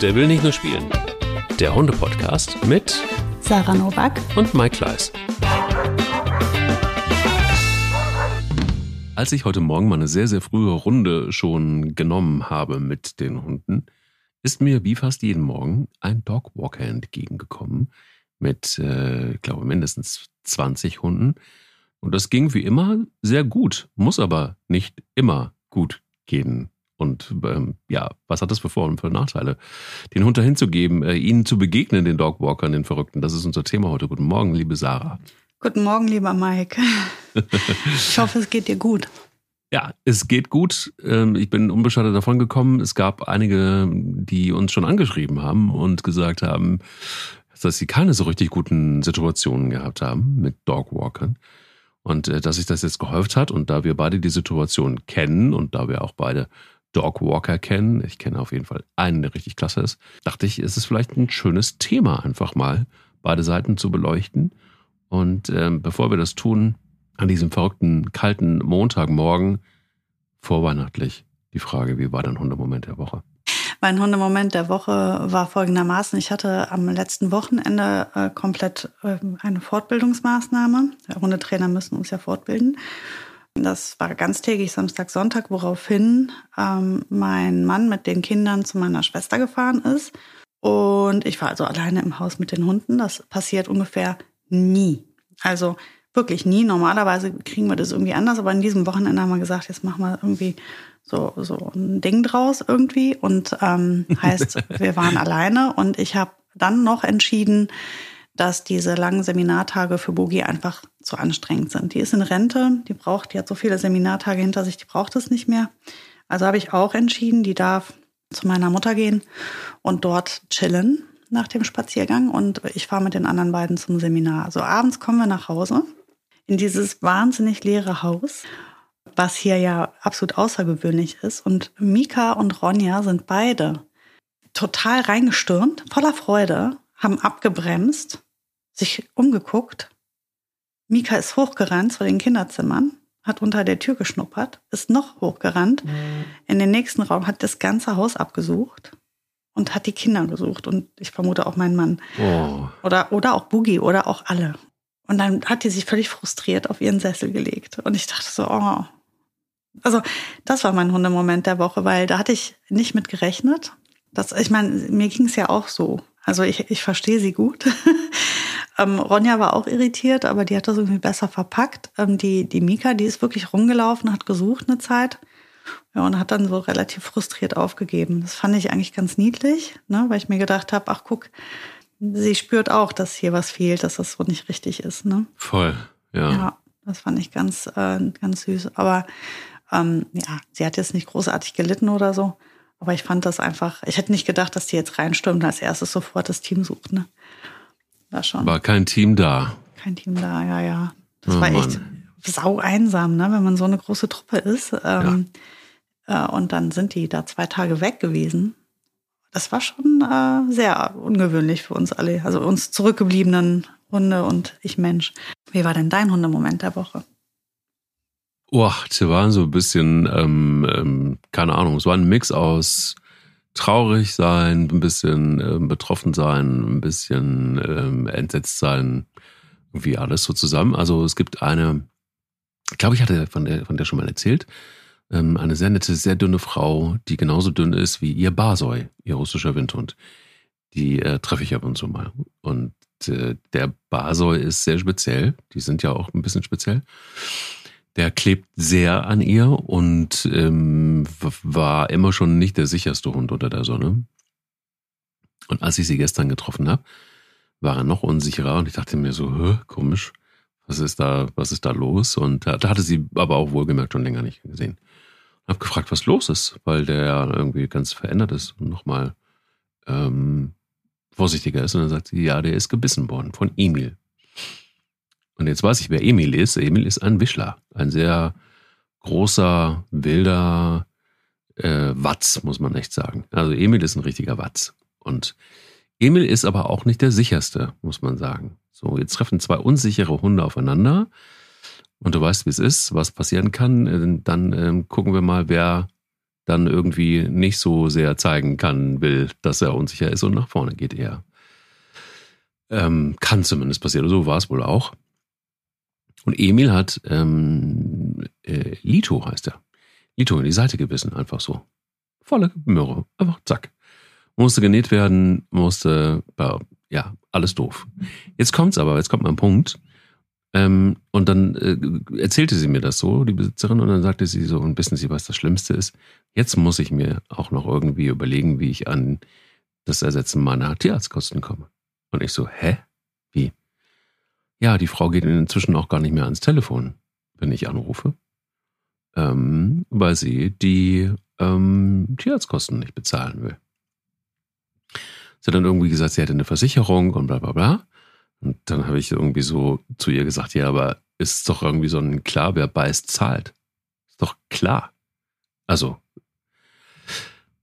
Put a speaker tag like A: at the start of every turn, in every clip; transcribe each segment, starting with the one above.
A: Der will nicht nur spielen. Der Hunde-Podcast mit
B: Sarah Novak
A: und Mike Kleiss. Als ich heute Morgen mal eine sehr, sehr frühe Runde schon genommen habe mit den Hunden, ist mir wie fast jeden Morgen ein Dogwalker entgegengekommen mit, äh, ich glaube, mindestens 20 Hunden. Und das ging wie immer sehr gut, muss aber nicht immer gut gehen. Und ähm, ja, was hat das für Vor- und für Nachteile? Den Hund dahin zu geben, äh, ihnen zu begegnen, den Dogwalkern, den Verrückten, das ist unser Thema heute. Guten Morgen, liebe Sarah.
B: Guten Morgen, lieber Mike. ich hoffe, es geht dir gut.
A: Ja, es geht gut. Ähm, ich bin unbeschadet davon gekommen. Es gab einige, die uns schon angeschrieben haben und gesagt haben, dass sie keine so richtig guten Situationen gehabt haben mit Dogwalkern. Und äh, dass sich das jetzt gehäuft hat und da wir beide die Situation kennen und da wir auch beide Dogwalker kennen, ich kenne auf jeden Fall einen, der richtig klasse ist, dachte ich, ist es vielleicht ein schönes Thema, einfach mal beide Seiten zu beleuchten. Und ähm, bevor wir das tun, an diesem verrückten, kalten Montagmorgen, vorweihnachtlich, die Frage, wie war dein Hundemoment der Woche?
B: Mein Hundemoment der Woche war folgendermaßen. Ich hatte am letzten Wochenende äh, komplett äh, eine Fortbildungsmaßnahme. Hundetrainer müssen uns ja fortbilden. Das war ganztägig Samstag, Sonntag, woraufhin ähm, mein Mann mit den Kindern zu meiner Schwester gefahren ist. Und ich war also alleine im Haus mit den Hunden. Das passiert ungefähr nie. Also wirklich nie. Normalerweise kriegen wir das irgendwie anders, aber in diesem Wochenende haben wir gesagt, jetzt machen wir irgendwie so, so ein Ding draus irgendwie. Und ähm, heißt, wir waren alleine und ich habe dann noch entschieden, dass diese langen Seminartage für Bogi einfach zu anstrengend sind. Die ist in Rente, die braucht, die hat so viele Seminartage hinter sich, die braucht es nicht mehr. Also habe ich auch entschieden, die darf zu meiner Mutter gehen und dort chillen nach dem Spaziergang und ich fahre mit den anderen beiden zum Seminar. Also abends kommen wir nach Hause in dieses wahnsinnig leere Haus, was hier ja absolut außergewöhnlich ist. Und Mika und Ronja sind beide total reingestürmt, voller Freude, haben abgebremst sich umgeguckt. Mika ist hochgerannt zu den Kinderzimmern, hat unter der Tür geschnuppert, ist noch hochgerannt mhm. in den nächsten Raum, hat das ganze Haus abgesucht und hat die Kinder gesucht und ich vermute auch meinen Mann. Oh. Oder, oder auch Boogie oder auch alle. Und dann hat die sich völlig frustriert auf ihren Sessel gelegt. Und ich dachte so, oh. Also, das war mein Hundemoment der Woche, weil da hatte ich nicht mit gerechnet. Das, ich meine, mir ging es ja auch so. Also ich, ich verstehe sie gut. Ähm, Ronja war auch irritiert, aber die hat das irgendwie besser verpackt. Ähm, die, die Mika, die ist wirklich rumgelaufen, hat gesucht eine Zeit. Ja, und hat dann so relativ frustriert aufgegeben. Das fand ich eigentlich ganz niedlich, ne, weil ich mir gedacht habe, ach guck, sie spürt auch, dass hier was fehlt, dass das so nicht richtig ist. Ne?
A: Voll, ja.
B: Ja, das fand ich ganz, äh, ganz süß. Aber ähm, ja, sie hat jetzt nicht großartig gelitten oder so. Aber ich fand das einfach, ich hätte nicht gedacht, dass die jetzt reinstürmt und als erstes sofort das Team sucht. Ne?
A: War schon. War kein Team da.
B: Kein Team da, ja, ja. Das oh, war echt Mann. sau einsam, ne, wenn man so eine große Truppe ist. Ähm, ja. äh, und dann sind die da zwei Tage weg gewesen. Das war schon äh, sehr ungewöhnlich für uns alle, also uns zurückgebliebenen Hunde und ich Mensch. Wie war denn dein Hundemoment der Woche?
A: Oh, sie waren so ein bisschen, ähm, ähm, keine Ahnung, es war ein Mix aus traurig sein, ein bisschen äh, betroffen sein, ein bisschen ähm, entsetzt sein, irgendwie alles so zusammen. Also es gibt eine, ich glaube, ich hatte von der, von der schon mal erzählt, ähm, eine sehr nette, sehr dünne Frau, die genauso dünn ist wie ihr Basoi, ihr russischer Windhund. Die äh, treffe ich ab und zu mal. Und äh, der Basoi ist sehr speziell. Die sind ja auch ein bisschen speziell der klebt sehr an ihr und ähm, war immer schon nicht der sicherste Hund unter der Sonne. Und als ich sie gestern getroffen habe, war er noch unsicherer und ich dachte mir so, komisch, was ist da, was ist da los? Und da hatte sie aber auch wohlgemerkt schon länger nicht gesehen. Hab gefragt, was los ist, weil der irgendwie ganz verändert ist und nochmal ähm, vorsichtiger ist. Und dann sagt sie, ja, der ist gebissen worden von Emil. Und jetzt weiß ich, wer Emil ist. Emil ist ein Wischler. Ein sehr großer, wilder äh, Watz, muss man echt sagen. Also Emil ist ein richtiger Watz. Und Emil ist aber auch nicht der sicherste, muss man sagen. So, jetzt treffen zwei unsichere Hunde aufeinander. Und du weißt, wie es ist, was passieren kann. Äh, dann ähm, gucken wir mal, wer dann irgendwie nicht so sehr zeigen kann, will, dass er unsicher ist und nach vorne geht eher. Ähm, kann zumindest passieren. So war es wohl auch. Und Emil hat ähm, äh, Lito heißt er. Lito in die Seite gebissen, einfach so. Volle Möhre. Einfach zack. Musste genäht werden, musste, ja, alles doof. Jetzt kommt's aber, jetzt kommt mein Punkt. Ähm, und dann äh, erzählte sie mir das so, die Besitzerin, und dann sagte sie so, und wissen Sie, was das Schlimmste ist? Jetzt muss ich mir auch noch irgendwie überlegen, wie ich an das Ersetzen meiner Tierarztkosten komme. Und ich so, hä? Ja, die Frau geht inzwischen auch gar nicht mehr ans Telefon, wenn ich anrufe, ähm, weil sie die ähm, Tierarztkosten nicht bezahlen will. Sie hat dann irgendwie gesagt, sie hätte eine Versicherung und bla bla bla. Und dann habe ich irgendwie so zu ihr gesagt, ja, aber ist doch irgendwie so ein klar, wer beißt, zahlt. Ist doch klar. Also,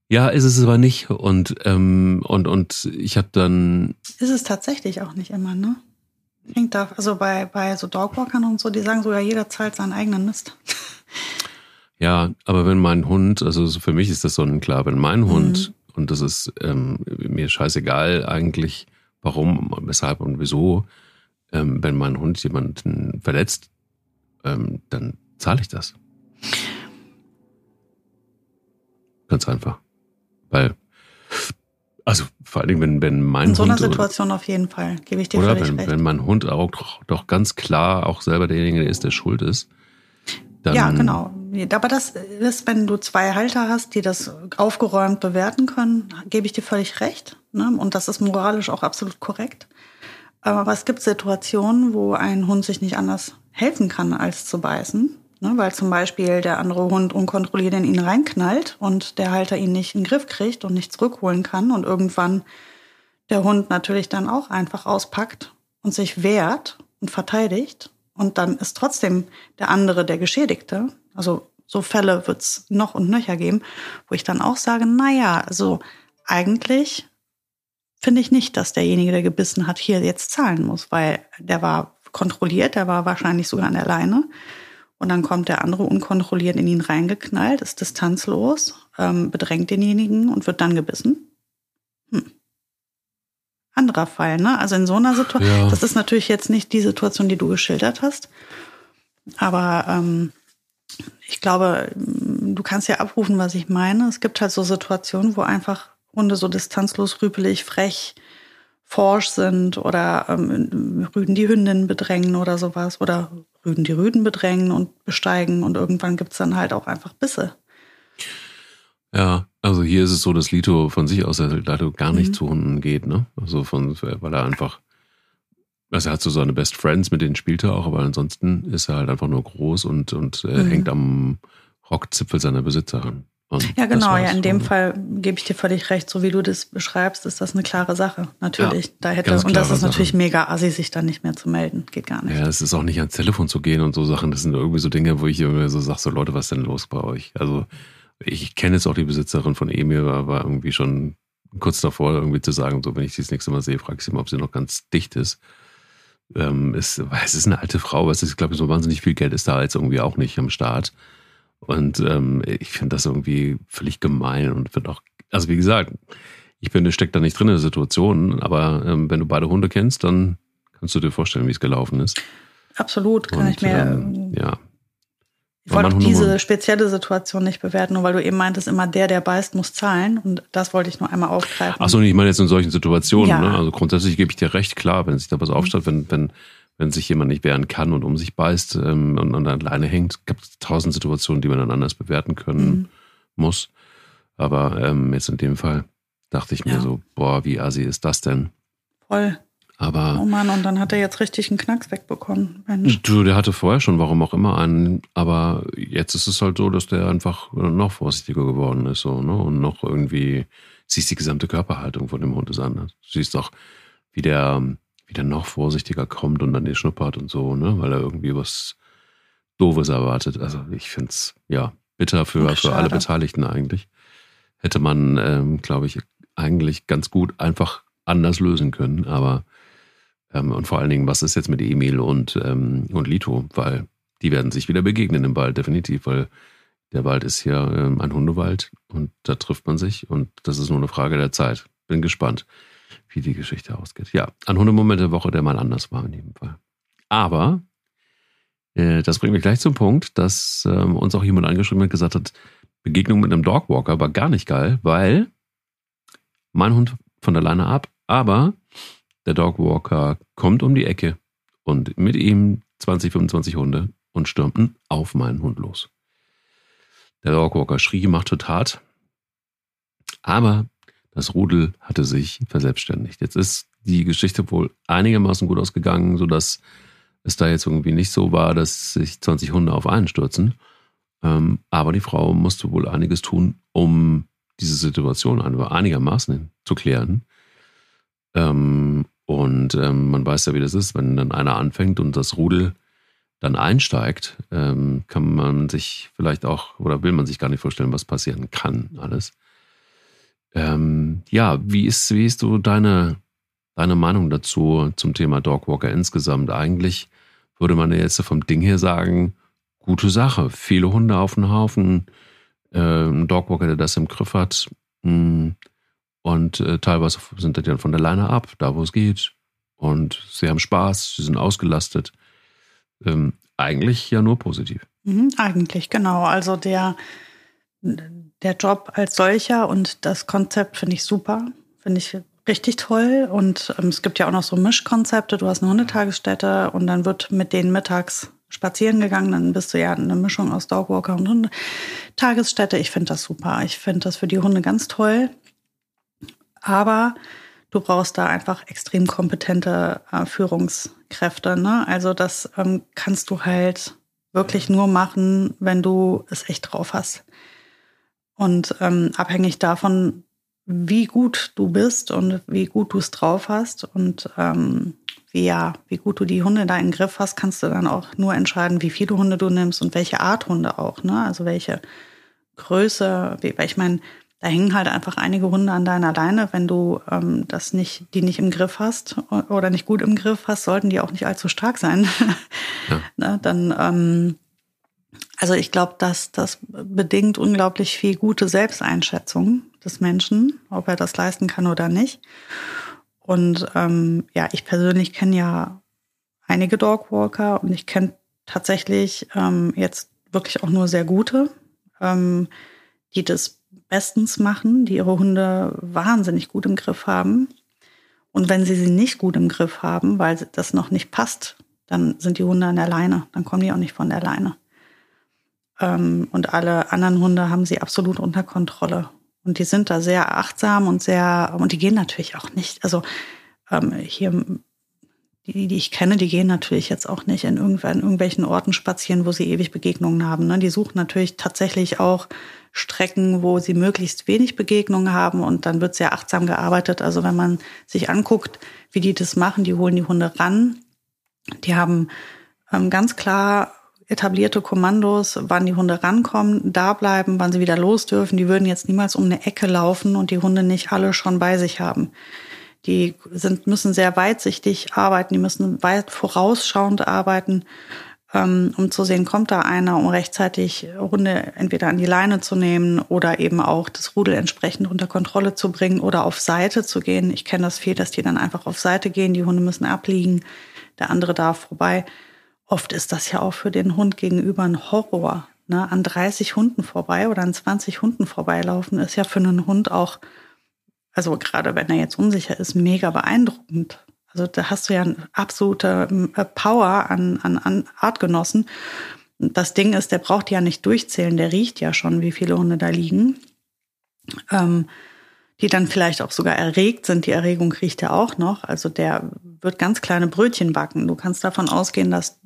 A: ja, ist es aber nicht. Und, ähm, und, und ich habe dann.
B: Ist es tatsächlich auch nicht immer, ne? Hängt da, also bei, bei so Dogwalkern und so, die sagen so, ja, jeder zahlt seinen eigenen Mist.
A: Ja, aber wenn mein Hund, also für mich ist das so ein klar, wenn mein Hund, mhm. und das ist ähm, mir scheißegal eigentlich, warum, weshalb und wieso, ähm, wenn mein Hund jemanden verletzt, ähm, dann zahle ich das. Ganz einfach. Weil, also vor allen Dingen, wenn, wenn mein
B: In so einer
A: Hund,
B: Situation auf jeden Fall, gebe ich dir
A: oder
B: völlig
A: wenn,
B: recht.
A: wenn mein Hund auch doch, ganz klar auch selber derjenige ist, der schuld ist, dann,
B: ja, genau. Aber das ist, wenn du zwei Halter hast, die das aufgeräumt bewerten können, gebe ich dir völlig recht. Ne? Und das ist moralisch auch absolut korrekt. Aber es gibt Situationen, wo ein Hund sich nicht anders helfen kann, als zu beißen. Ne? Weil zum Beispiel der andere Hund unkontrolliert in ihn reinknallt und der Halter ihn nicht in den Griff kriegt und nicht zurückholen kann und irgendwann der Hund natürlich dann auch einfach auspackt und sich wehrt und verteidigt und dann ist trotzdem der andere der Geschädigte. Also so Fälle wird's noch und nöcher geben, wo ich dann auch sage, na ja, also eigentlich finde ich nicht, dass derjenige, der gebissen hat, hier jetzt zahlen muss, weil der war kontrolliert, der war wahrscheinlich sogar an der Leine. Und dann kommt der andere unkontrolliert in ihn reingeknallt, ist distanzlos, ähm, bedrängt denjenigen und wird dann gebissen. Hm anderer Fall. Ne? Also in so einer Situation, ja. das ist natürlich jetzt nicht die Situation, die du geschildert hast. Aber ähm, ich glaube, du kannst ja abrufen, was ich meine. Es gibt halt so Situationen, wo einfach Hunde so distanzlos, rüpelig, frech, forsch sind oder ähm, Rüden die Hündin bedrängen oder sowas oder Rüden die Rüden bedrängen und besteigen und irgendwann gibt's dann halt auch einfach Bisse.
A: Ja, also hier ist es so, dass Lito von sich aus leider gar nicht mhm. zu Hunden geht, ne? Also von, weil er einfach, also er hat so seine Best Friends, mit denen spielt er auch, aber ansonsten ist er halt einfach nur groß und, und äh, mhm. hängt am Rockzipfel seiner Besitzerin. Und
B: ja, genau, ja, in dem Fall gebe ich dir völlig recht, so wie du das beschreibst, ist das eine klare Sache. Natürlich. Ja, da hätte, und das ist natürlich Sache. mega assi, sich dann nicht mehr zu melden. Geht gar nicht.
A: Ja, es ist auch nicht ans Telefon zu gehen und so Sachen. Das sind irgendwie so Dinge, wo ich irgendwie so sage, so Leute, was ist denn los bei euch? Also ich kenne jetzt auch die Besitzerin von Emil, war, war irgendwie schon kurz davor, irgendwie zu sagen, so, wenn ich sie das nächste Mal sehe, frage ich sie mal, ob sie noch ganz dicht ist. Ähm, ist es ist eine alte Frau, was ist, ich glaube, so wahnsinnig viel Geld ist da jetzt irgendwie auch nicht am Start. Und ähm, ich finde das irgendwie völlig gemein und finde auch, also wie gesagt, ich bin, steckt da nicht drin in der Situation, aber ähm, wenn du beide Hunde kennst, dann kannst du dir vorstellen, wie es gelaufen ist.
B: Absolut, kann und, ich mir.
A: Ähm, ja,
B: ich wollte diese spezielle Situation nicht bewerten, nur weil du eben meintest, immer der, der beißt, muss zahlen. Und das wollte ich nur einmal aufgreifen.
A: Ach so, ich meine jetzt in solchen Situationen. Ja. Ne? Also grundsätzlich gebe ich dir recht, klar, wenn sich da was aufstaut, wenn, wenn, wenn sich jemand nicht wehren kann und um sich beißt ähm, und an der Leine hängt, gibt es tausend Situationen, die man dann anders bewerten können mhm. muss. Aber ähm, jetzt in dem Fall dachte ich mir ja. so, boah, wie assi ist das denn?
B: Voll.
A: Aber
B: oh Mann, und dann hat er jetzt richtig einen Knacks wegbekommen. Mensch.
A: Du, der hatte vorher schon, warum auch immer, einen. Aber jetzt ist es halt so, dass der einfach noch vorsichtiger geworden ist, so, ne? Und noch irgendwie, siehst die gesamte Körperhaltung von dem Hund ist anders. Du siehst auch, wie der, wie der noch vorsichtiger kommt und dann die schnuppert und so, ne? Weil er irgendwie was Doofes erwartet. Also ich finde es, ja, bitter für, Ach, für alle Beteiligten eigentlich. Hätte man, ähm, glaube ich, eigentlich ganz gut einfach anders lösen können, aber ähm, und vor allen Dingen, was ist jetzt mit Emil und, ähm, und Lito? Weil die werden sich wieder begegnen im Wald, definitiv, weil Der Wald ist hier ähm, ein Hundewald und da trifft man sich und das ist nur eine Frage der Zeit. Bin gespannt, wie die Geschichte ausgeht. Ja, ein Hundemoment der Woche, der mal anders war in jedem Fall. Aber äh, das bringt mich gleich zum Punkt, dass ähm, uns auch jemand angeschrieben hat, gesagt hat, Begegnung mit einem Dogwalker war gar nicht geil, weil mein Hund von der Leine ab, aber der Dogwalker kommt um die Ecke und mit ihm 20, 25 Hunde und stürmten auf meinen Hund los. Der Dogwalker schrie, machte Tat, aber das Rudel hatte sich verselbstständigt. Jetzt ist die Geschichte wohl einigermaßen gut ausgegangen, sodass es da jetzt irgendwie nicht so war, dass sich 20 Hunde auf einen stürzen. Ähm, aber die Frau musste wohl einiges tun, um diese Situation einigermaßen zu klären. Ähm, und ähm, man weiß ja, wie das ist, wenn dann einer anfängt und das Rudel dann einsteigt, kann man sich vielleicht auch oder will man sich gar nicht vorstellen, was passieren kann, alles. Ja, wie ist, wie ist so deine, deine Meinung dazu zum Thema Dogwalker insgesamt? Eigentlich würde man jetzt vom Ding her sagen, gute Sache. Viele Hunde auf den Haufen, äh, ein Dogwalker, der das im Griff hat. Mh, mm, und äh, teilweise sind die dann von der Leine ab, da wo es geht. Und sie haben Spaß, sie sind ausgelastet. Ähm, eigentlich ja nur positiv.
B: Mhm, eigentlich, genau. Also der, der Job als solcher und das Konzept finde ich super. Finde ich richtig toll. Und ähm, es gibt ja auch noch so Mischkonzepte. Du hast eine Hundetagesstätte und dann wird mit denen mittags spazieren gegangen, dann bist du ja eine Mischung aus Dogwalker und Hundetagesstätte. Ich finde das super. Ich finde das für die Hunde ganz toll. Aber du brauchst da einfach extrem kompetente äh, Führungskräfte. Ne? Also das ähm, kannst du halt wirklich nur machen, wenn du es echt drauf hast. Und ähm, abhängig davon, wie gut du bist und wie gut du es drauf hast und ähm, wie, ja, wie gut du die Hunde da im Griff hast, kannst du dann auch nur entscheiden, wie viele Hunde du nimmst und welche Art Hunde auch, ne? Also welche Größe, wie, weil ich meine, da hängen halt einfach einige Hunde an deiner Leine. Wenn du ähm, das nicht, die nicht im Griff hast oder nicht gut im Griff hast, sollten die auch nicht allzu stark sein. Ja. ne? Dann, ähm, also ich glaube, dass das bedingt unglaublich viel gute Selbsteinschätzung des Menschen, ob er das leisten kann oder nicht. Und ähm, ja, ich persönlich kenne ja einige Dogwalker und ich kenne tatsächlich ähm, jetzt wirklich auch nur sehr gute, ähm, die das bestens machen, die ihre Hunde wahnsinnig gut im Griff haben. Und wenn sie sie nicht gut im Griff haben, weil das noch nicht passt, dann sind die Hunde an der Leine, dann kommen die auch nicht von der Leine. Ähm, und alle anderen Hunde haben sie absolut unter Kontrolle. Und die sind da sehr achtsam und sehr, und die gehen natürlich auch nicht, also ähm, hier, die, die ich kenne, die gehen natürlich jetzt auch nicht in, in irgendwelchen Orten spazieren, wo sie ewig Begegnungen haben. Ne? Die suchen natürlich tatsächlich auch Strecken, wo sie möglichst wenig Begegnungen haben und dann wird sehr achtsam gearbeitet. Also wenn man sich anguckt, wie die das machen, die holen die Hunde ran. Die haben ähm, ganz klar etablierte Kommandos, wann die Hunde rankommen, da bleiben, wann sie wieder los dürfen. Die würden jetzt niemals um eine Ecke laufen und die Hunde nicht alle schon bei sich haben. Die sind, müssen sehr weitsichtig arbeiten, die müssen weit vorausschauend arbeiten, ähm, um zu sehen, kommt da einer, um rechtzeitig Hunde entweder an die Leine zu nehmen oder eben auch das Rudel entsprechend unter Kontrolle zu bringen oder auf Seite zu gehen. Ich kenne das viel, dass die dann einfach auf Seite gehen, die Hunde müssen abliegen, der andere darf vorbei. Oft ist das ja auch für den Hund gegenüber ein Horror. Ne? An 30 Hunden vorbei oder an 20 Hunden vorbeilaufen ist ja für einen Hund auch, also gerade wenn er jetzt unsicher ist, mega beeindruckend. Also da hast du ja eine absolute äh, Power an, an, an Artgenossen. Das Ding ist, der braucht ja nicht durchzählen, der riecht ja schon, wie viele Hunde da liegen. Ähm, die dann vielleicht auch sogar erregt sind. Die Erregung riecht er auch noch. Also der wird ganz kleine Brötchen backen. Du kannst davon ausgehen, dass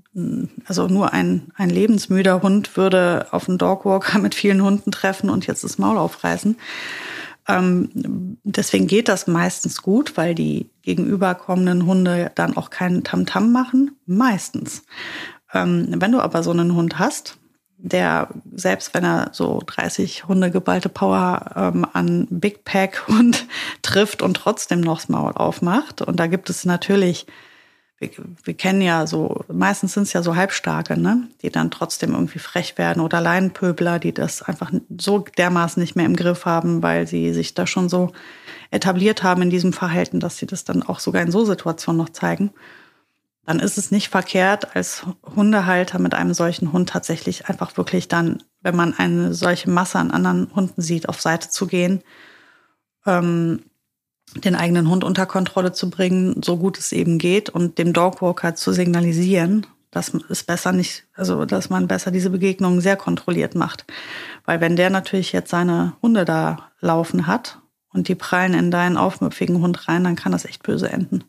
B: also nur ein, ein lebensmüder Hund würde auf einen Dogwalker mit vielen Hunden treffen und jetzt das Maul aufreißen. Ähm, deswegen geht das meistens gut, weil die gegenüberkommenden Hunde dann auch keinen Tamtam -Tam machen. Meistens. Ähm, wenn du aber so einen Hund hast, der selbst wenn er so 30 Hunde geballte Power ähm, an Big Pack Hund trifft und trotzdem noch das Maul aufmacht. Und da gibt es natürlich wir, wir kennen ja so, meistens sind es ja so Halbstarke, ne? die dann trotzdem irgendwie frech werden oder Leinenpöbler, die das einfach so dermaßen nicht mehr im Griff haben, weil sie sich da schon so etabliert haben in diesem Verhalten, dass sie das dann auch sogar in so Situationen noch zeigen. Dann ist es nicht verkehrt, als Hundehalter mit einem solchen Hund tatsächlich einfach wirklich dann, wenn man eine solche Masse an anderen Hunden sieht, auf Seite zu gehen, ähm, den eigenen Hund unter Kontrolle zu bringen, so gut es eben geht und dem Dogwalker zu signalisieren, dass es besser nicht, also dass man besser diese Begegnungen sehr kontrolliert macht. Weil wenn der natürlich jetzt seine Hunde da laufen hat und die prallen in deinen aufmüpfigen Hund rein, dann kann das echt böse enden.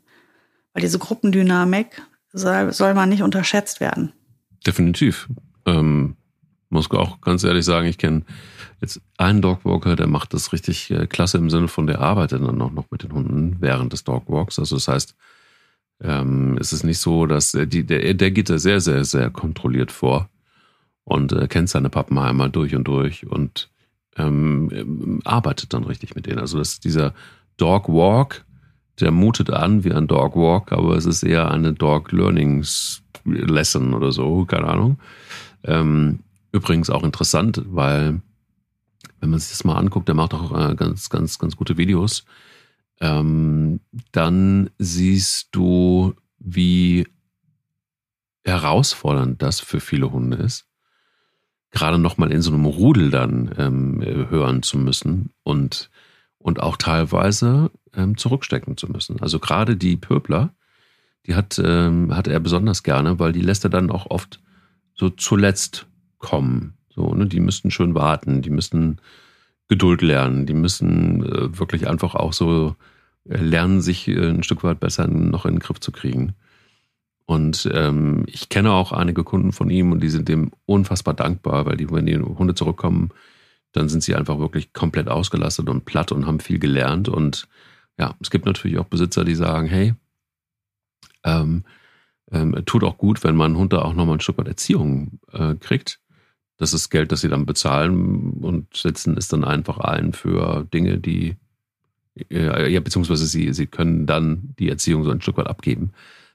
B: Weil diese Gruppendynamik soll, soll man nicht unterschätzt werden.
A: Definitiv. Ähm, muss auch ganz ehrlich sagen, ich kenne Jetzt ein Dogwalker, der macht das richtig äh, klasse im Sinne von, der arbeitet dann auch noch mit den Hunden während des Dogwalks. Also das heißt, ähm, es ist nicht so, dass äh, die, der, der geht da sehr, sehr, sehr kontrolliert vor und äh, kennt seine Pappenheimer durch und durch und ähm, arbeitet dann richtig mit denen. Also das dieser Dog Walk, der mutet an wie ein Dog Walk, aber es ist eher eine Dog Learnings Lesson oder so, keine Ahnung. Ähm, übrigens auch interessant, weil wenn man sich das mal anguckt, der macht auch äh, ganz, ganz, ganz gute Videos, ähm, dann siehst du, wie herausfordernd das für viele Hunde ist, gerade nochmal in so einem Rudel dann ähm, hören zu müssen und, und auch teilweise ähm, zurückstecken zu müssen. Also gerade die Pöbler, die hat, ähm, hat er besonders gerne, weil die lässt er dann auch oft so zuletzt kommen. So, ne, die müssten schön warten, die müssen Geduld lernen, die müssen äh, wirklich einfach auch so äh, lernen, sich äh, ein Stück weit besser noch in den Griff zu kriegen. Und ähm, ich kenne auch einige Kunden von ihm und die sind dem unfassbar dankbar, weil die, wenn die Hunde zurückkommen, dann sind sie einfach wirklich komplett ausgelastet und platt und haben viel gelernt. Und ja, es gibt natürlich auch Besitzer, die sagen, hey, ähm, ähm, tut auch gut, wenn man Hund da auch nochmal ein Stück weit Erziehung äh, kriegt. Das ist Geld, das sie dann bezahlen und setzen es dann einfach ein für Dinge, die, äh, ja, beziehungsweise sie, sie können dann die Erziehung so ein Stück weit abgeben,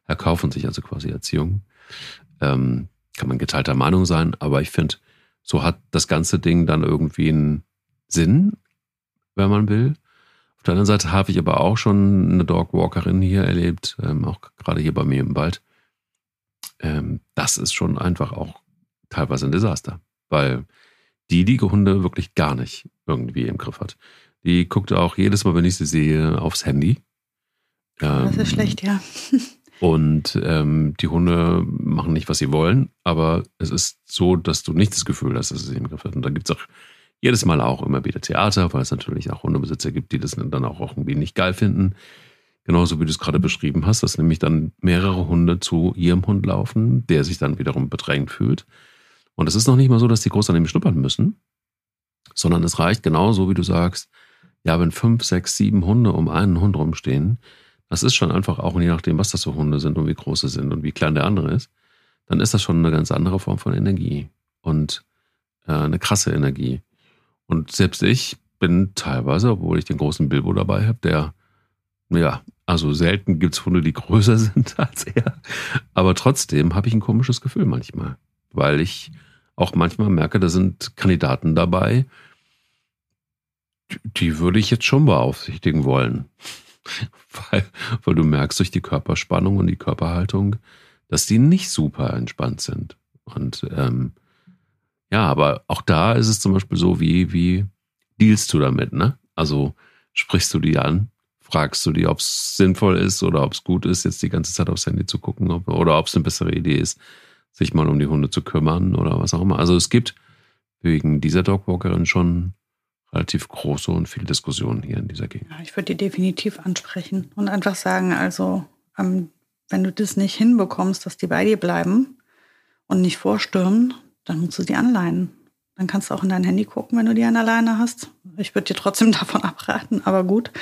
A: erkaufen sich also quasi Erziehung. Ähm, kann man geteilter Meinung sein, aber ich finde, so hat das ganze Ding dann irgendwie einen Sinn, wenn man will. Auf der anderen Seite habe ich aber auch schon eine Dogwalkerin hier erlebt, ähm, auch gerade hier bei mir im Wald. Ähm, das ist schon einfach auch teilweise ein Desaster weil die die Hunde wirklich gar nicht irgendwie im Griff hat. Die guckt auch jedes Mal, wenn ich sie sehe, aufs Handy.
B: das ist ähm, schlecht, ja.
A: und ähm, die Hunde machen nicht, was sie wollen, aber es ist so, dass du nicht das Gefühl hast, dass es sie im Griff hat. Und da gibt es auch jedes Mal auch immer wieder Theater, weil es natürlich auch Hundebesitzer gibt, die das dann auch irgendwie nicht geil finden. Genauso wie du es gerade beschrieben hast, dass nämlich dann mehrere Hunde zu ihrem Hund laufen, der sich dann wiederum bedrängt fühlt. Und es ist noch nicht mal so, dass die groß an ihm schnuppern müssen, sondern es reicht genauso, wie du sagst, ja, wenn fünf, sechs, sieben Hunde um einen Hund rumstehen, das ist schon einfach auch, je nachdem, was das für Hunde sind und wie groß sie sind und wie klein der andere ist, dann ist das schon eine ganz andere Form von Energie und äh, eine krasse Energie. Und selbst ich bin teilweise, obwohl ich den großen Bilbo dabei habe, der, ja, also selten gibt's Hunde, die größer sind als er, aber trotzdem habe ich ein komisches Gefühl manchmal, weil ich auch manchmal merke, da sind Kandidaten dabei, die würde ich jetzt schon beaufsichtigen wollen. weil, weil du merkst durch die Körperspannung und die Körperhaltung, dass die nicht super entspannt sind. Und ähm, ja, aber auch da ist es zum Beispiel so, wie, wie dealst du damit, ne? Also sprichst du die an, fragst du die, ob es sinnvoll ist oder ob es gut ist, jetzt die ganze Zeit aufs Handy zu gucken ob, oder ob es eine bessere Idee ist, sich mal um die Hunde zu kümmern oder was auch immer. Also es gibt wegen dieser Dogwalkerin schon relativ große und viele Diskussionen hier in dieser Gegend.
B: Ja, ich würde die definitiv ansprechen und einfach sagen, also ähm, wenn du das nicht hinbekommst, dass die bei dir bleiben und nicht vorstürmen, dann musst du die anleihen. Dann kannst du auch in dein Handy gucken, wenn du die an alleine hast. Ich würde dir trotzdem davon abraten, aber gut.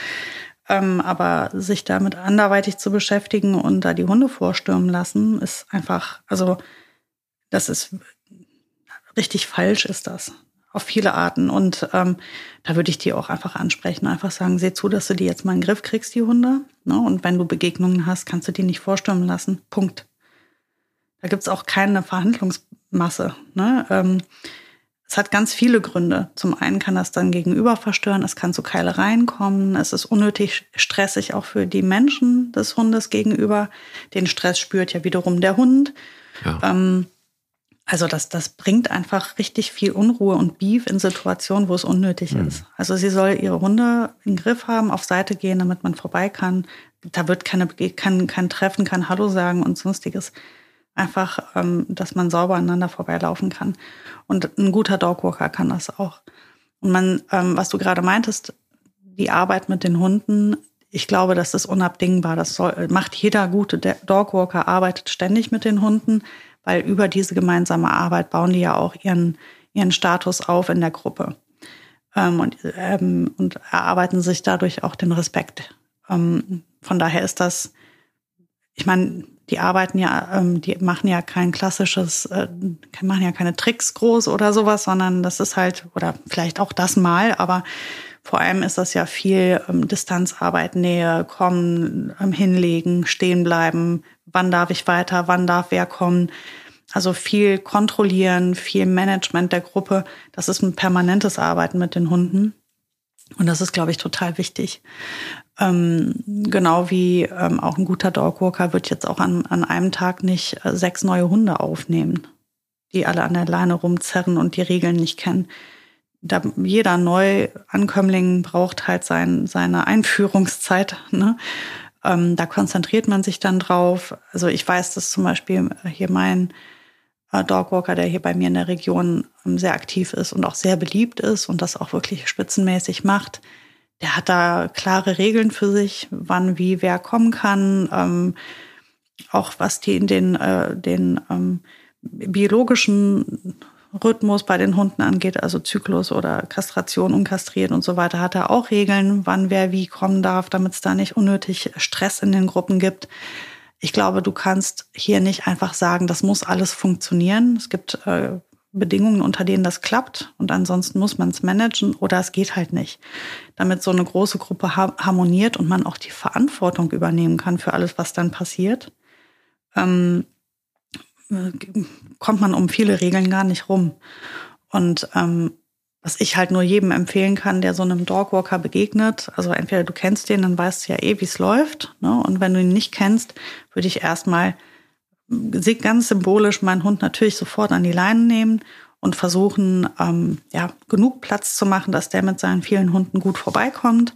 B: Ähm, aber sich damit anderweitig zu beschäftigen und da die Hunde vorstürmen lassen, ist einfach, also das ist richtig falsch, ist das. auf viele Arten. Und ähm, da würde ich die auch einfach ansprechen. Einfach sagen, seh zu, dass du die jetzt mal in den Griff kriegst, die Hunde. Ne? Und wenn du Begegnungen hast, kannst du die nicht vorstürmen lassen. Punkt. Da gibt's auch keine Verhandlungsmasse. Ne? Ähm, es hat ganz viele Gründe. Zum einen kann das dann gegenüber verstören, es kann zu Keilereien kommen, es ist unnötig stressig auch für die Menschen des Hundes gegenüber. Den Stress spürt ja wiederum der Hund. Ja. Ähm, also das, das bringt einfach richtig viel Unruhe und Beef in Situationen, wo es unnötig mhm. ist. Also sie soll ihre Hunde im Griff haben, auf Seite gehen, damit man vorbei kann. Da wird keine, kein, kein Treffen, kein Hallo sagen und sonstiges. Einfach, ähm, dass man sauber aneinander vorbeilaufen kann. Und ein guter Dogwalker kann das auch. Und man, ähm, was du gerade meintest, die Arbeit mit den Hunden, ich glaube, das ist unabdingbar. Das soll, macht jeder gute Dogwalker, arbeitet ständig mit den Hunden weil über diese gemeinsame Arbeit bauen die ja auch ihren, ihren Status auf in der Gruppe ähm, und, ähm, und erarbeiten sich dadurch auch den Respekt. Ähm, von daher ist das, ich meine, die arbeiten ja, ähm, die machen ja kein klassisches, äh, machen ja keine Tricks groß oder sowas, sondern das ist halt, oder vielleicht auch das mal, aber vor allem ist das ja viel ähm, Distanzarbeit, Nähe, kommen, ähm, hinlegen, stehen bleiben, wann darf ich weiter, wann darf wer kommen. Also viel kontrollieren, viel Management der Gruppe. Das ist ein permanentes Arbeiten mit den Hunden. Und das ist, glaube ich, total wichtig. Ähm, genau wie ähm, auch ein guter Dogwalker wird jetzt auch an, an einem Tag nicht äh, sechs neue Hunde aufnehmen, die alle an der Leine rumzerren und die Regeln nicht kennen. Da, jeder Neuankömmling braucht halt sein, seine Einführungszeit. Ne? Ähm, da konzentriert man sich dann drauf. Also ich weiß, dass zum Beispiel hier mein äh, Dogwalker, der hier bei mir in der Region ähm, sehr aktiv ist und auch sehr beliebt ist und das auch wirklich spitzenmäßig macht, der hat da klare Regeln für sich, wann, wie, wer kommen kann, ähm, auch was die in den, äh, den ähm, biologischen Rhythmus bei den Hunden angeht, also Zyklus oder Kastration, unkastriert und so weiter, hat er auch Regeln, wann wer wie kommen darf, damit es da nicht unnötig Stress in den Gruppen gibt. Ich glaube, du kannst hier nicht einfach sagen, das muss alles funktionieren. Es gibt äh, Bedingungen, unter denen das klappt und ansonsten muss man es managen oder es geht halt nicht. Damit so eine große Gruppe harmoniert und man auch die Verantwortung übernehmen kann für alles, was dann passiert. Ähm, kommt man um viele Regeln gar nicht rum. Und ähm, was ich halt nur jedem empfehlen kann, der so einem Dogwalker begegnet, also entweder du kennst den, dann weißt du ja eh, wie es läuft. Ne? Und wenn du ihn nicht kennst, würde ich erstmal ganz symbolisch meinen Hund natürlich sofort an die Leine nehmen und versuchen, ähm, ja, genug Platz zu machen, dass der mit seinen vielen Hunden gut vorbeikommt.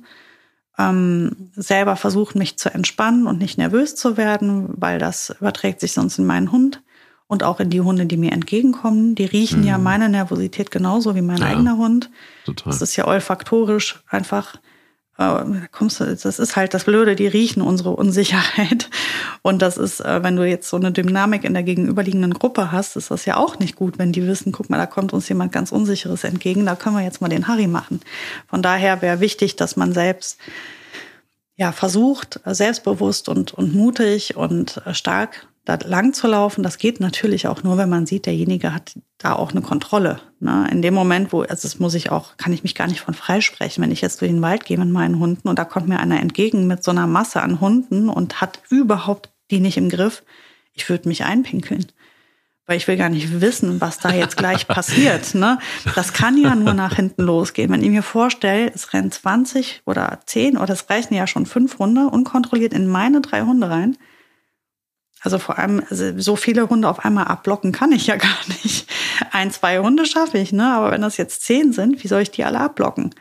B: Ähm, selber versuchen, mich zu entspannen und nicht nervös zu werden, weil das überträgt sich sonst in meinen Hund und auch in die Hunde, die mir entgegenkommen. Die riechen mhm. ja meine Nervosität genauso wie mein ja, eigener Hund. Total. Das ist ja olfaktorisch einfach. Äh, kommst du, das ist halt das Blöde, die riechen unsere Unsicherheit. Und das ist, äh, wenn du jetzt so eine Dynamik in der gegenüberliegenden Gruppe hast, ist das ja auch nicht gut, wenn die wissen, guck mal, da kommt uns jemand ganz Unsicheres entgegen, da können wir jetzt mal den Harry machen. Von daher wäre wichtig, dass man selbst ja, versucht, selbstbewusst und, und mutig und äh, stark da lang zu laufen, das geht natürlich auch nur, wenn man sieht, derjenige hat da auch eine Kontrolle. Ne? In dem Moment, wo, also das muss ich auch, kann ich mich gar nicht von freisprechen, wenn ich jetzt durch den Wald gehe mit meinen Hunden und da kommt mir einer entgegen mit so einer Masse an Hunden und hat überhaupt die nicht im Griff, ich würde mich einpinkeln. Weil ich will gar nicht wissen, was da jetzt gleich passiert. Ne? Das kann ja nur nach hinten losgehen. Wenn ich mir vorstelle, es rennen 20 oder 10 oder es reichen ja schon fünf Hunde unkontrolliert in meine drei Hunde rein, also vor allem also so viele Hunde auf einmal abblocken kann ich ja gar nicht. Ein, zwei Hunde schaffe ich, ne? Aber wenn das jetzt zehn sind, wie soll ich die alle abblocken?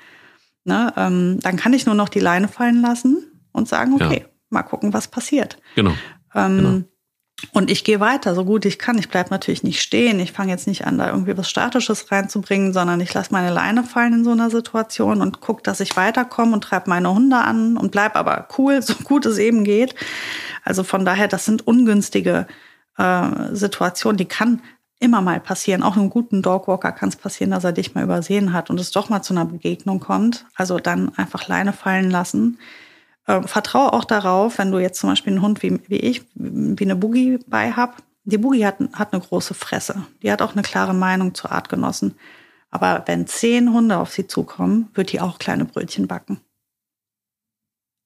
B: Ne? Ähm, dann kann ich nur noch die Leine fallen lassen und sagen, okay, ja. mal gucken, was passiert.
A: Genau.
B: Ähm, genau. Und ich gehe weiter, so gut ich kann. Ich bleibe natürlich nicht stehen. Ich fange jetzt nicht an, da irgendwie was Statisches reinzubringen, sondern ich lasse meine Leine fallen in so einer Situation und gucke, dass ich weiterkomme und treibe meine Hunde an und bleib aber cool, so gut es eben geht. Also von daher, das sind ungünstige äh, Situationen, die kann immer mal passieren. Auch einem guten Dogwalker kann es passieren, dass er dich mal übersehen hat und es doch mal zu einer Begegnung kommt. Also dann einfach Leine fallen lassen äh, vertraue auch darauf, wenn du jetzt zum Beispiel einen Hund wie, wie ich, wie eine Boogie bei hab. Die Boogie hat, hat eine große Fresse. Die hat auch eine klare Meinung zu Artgenossen. Aber wenn zehn Hunde auf sie zukommen, wird die auch kleine Brötchen backen.